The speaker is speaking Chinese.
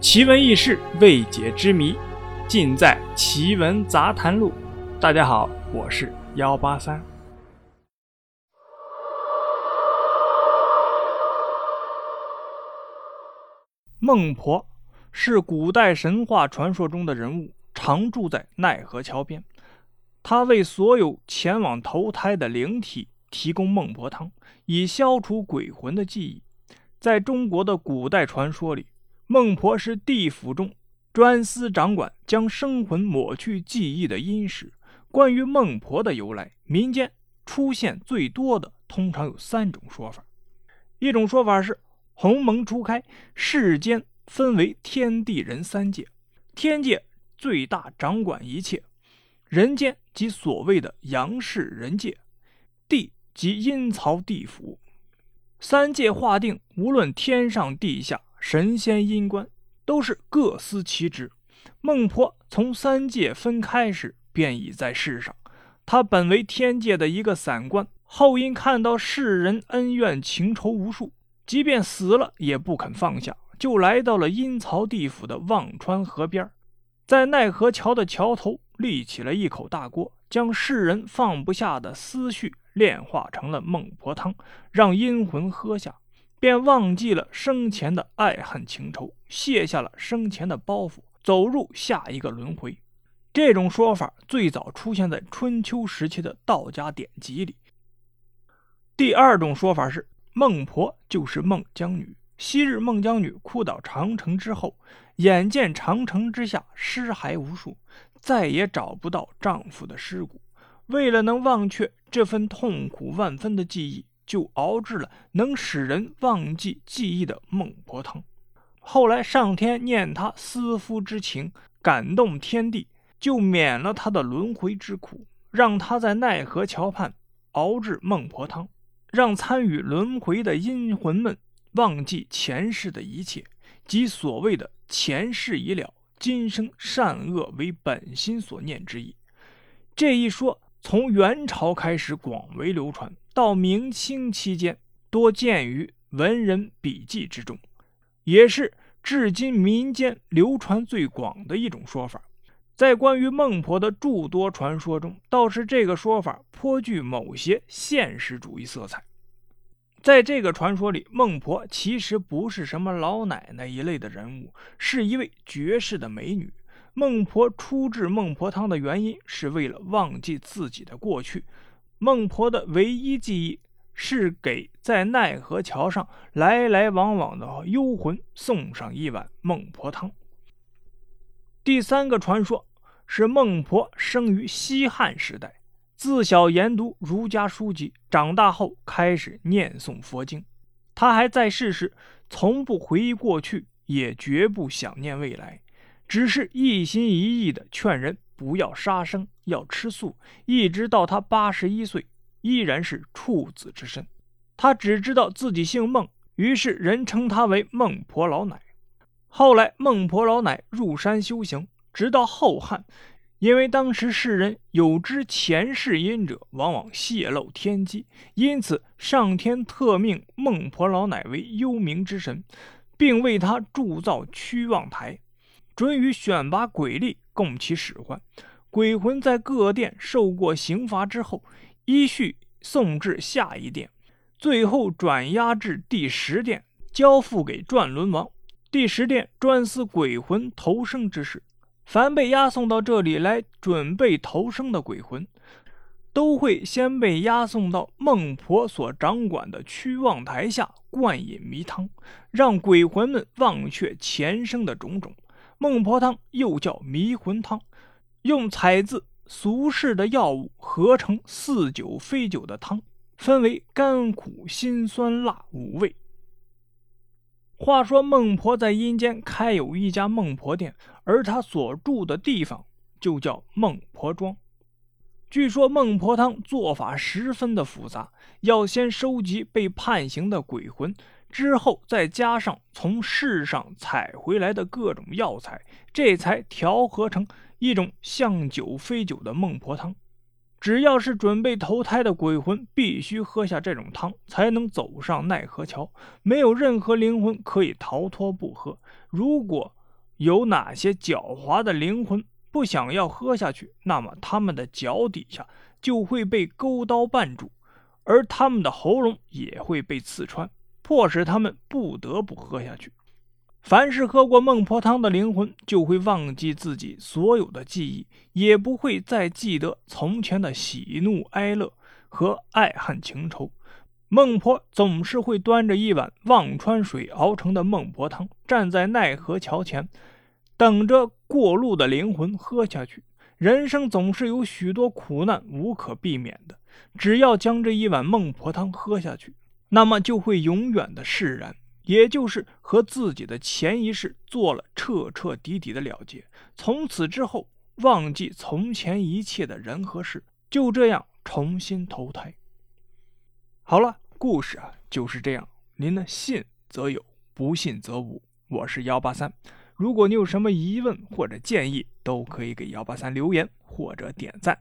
奇闻异事、未解之谜，尽在《奇闻杂谈录》。大家好，我是幺八三。孟婆是古代神话传说中的人物，常住在奈何桥边。她为所有前往投胎的灵体提供孟婆汤，以消除鬼魂的记忆。在中国的古代传说里，孟婆是地府中专司掌管将生魂抹去记忆的阴使。关于孟婆的由来，民间出现最多的通常有三种说法。一种说法是，鸿蒙初开，世间分为天地人三界，天界最大，掌管一切；人间即所谓的阳世人界，地即阴曹地府。三界划定，无论天上地下。神仙阴官都是各司其职。孟婆从三界分开时便已在世上，她本为天界的一个散官，后因看到世人恩怨情仇无数，即便死了也不肯放下，就来到了阴曹地府的忘川河边，在奈何桥的桥头立起了一口大锅，将世人放不下的思绪炼化成了孟婆汤，让阴魂喝下。便忘记了生前的爱恨情仇，卸下了生前的包袱，走入下一个轮回。这种说法最早出现在春秋时期的道家典籍里。第二种说法是，孟婆就是孟姜女。昔日孟姜女哭倒长城之后，眼见长城之下尸骸无数，再也找不到丈夫的尸骨，为了能忘却这份痛苦万分的记忆。就熬制了能使人忘记记忆的孟婆汤。后来上天念他思夫之情，感动天地，就免了他的轮回之苦，让他在奈何桥畔熬制孟婆汤，让参与轮回的阴魂们忘记前世的一切，即所谓的前世已了，今生善恶为本心所念之意。这一说从元朝开始广为流传。到明清期间，多见于文人笔记之中，也是至今民间流传最广的一种说法。在关于孟婆的诸多传说中，倒是这个说法颇具某些现实主义色彩。在这个传说里，孟婆其实不是什么老奶奶一类的人物，是一位绝世的美女。孟婆初制孟婆汤的原因，是为了忘记自己的过去。孟婆的唯一记忆是给在奈何桥上来来往往的幽魂送上一碗孟婆汤。第三个传说是孟婆生于西汉时代，自小研读儒家书籍，长大后开始念诵佛经。她还在世时，从不回忆过去，也绝不想念未来，只是一心一意的劝人。不要杀生，要吃素，一直到他八十一岁，依然是处子之身。他只知道自己姓孟，于是人称他为孟婆老奶。后来，孟婆老奶入山修行，直到后汉，因为当时世人有知前世因者，往往泄露天机，因此上天特命孟婆老奶为幽冥之神，并为他铸造屈望台，准予选拔鬼力。供其使唤，鬼魂在各殿受过刑罚之后，依序送至下一殿，最后转押至第十殿，交付给转轮王。第十殿专司鬼魂投生之事。凡被押送到这里来准备投生的鬼魂，都会先被押送到孟婆所掌管的屈望台下灌饮迷汤，让鬼魂们忘却前生的种种。孟婆汤又叫迷魂汤，用采自俗世的药物合成似酒非酒的汤，分为甘苦辛酸辣五味。话说孟婆在阴间开有一家孟婆店，而她所住的地方就叫孟婆庄。据说孟婆汤做法十分的复杂，要先收集被判刑的鬼魂。之后再加上从世上采回来的各种药材，这才调和成一种像酒非酒的孟婆汤。只要是准备投胎的鬼魂，必须喝下这种汤，才能走上奈何桥。没有任何灵魂可以逃脱不喝。如果有哪些狡猾的灵魂不想要喝下去，那么他们的脚底下就会被钩刀绊住，而他们的喉咙也会被刺穿，迫使他们不得不喝下去。凡是喝过孟婆汤的灵魂，就会忘记自己所有的记忆，也不会再记得从前的喜怒哀乐和爱恨情仇。孟婆总是会端着一碗忘川水熬成的孟婆汤，站在奈何桥前，等着过路的灵魂喝下去。人生总是有许多苦难无可避免的，只要将这一碗孟婆汤喝下去，那么就会永远的释然。也就是和自己的前一世做了彻彻底底的了结，从此之后忘记从前一切的人和事，就这样重新投胎。好了，故事啊就是这样，您呢信则有，不信则无。我是幺八三，如果你有什么疑问或者建议，都可以给幺八三留言或者点赞。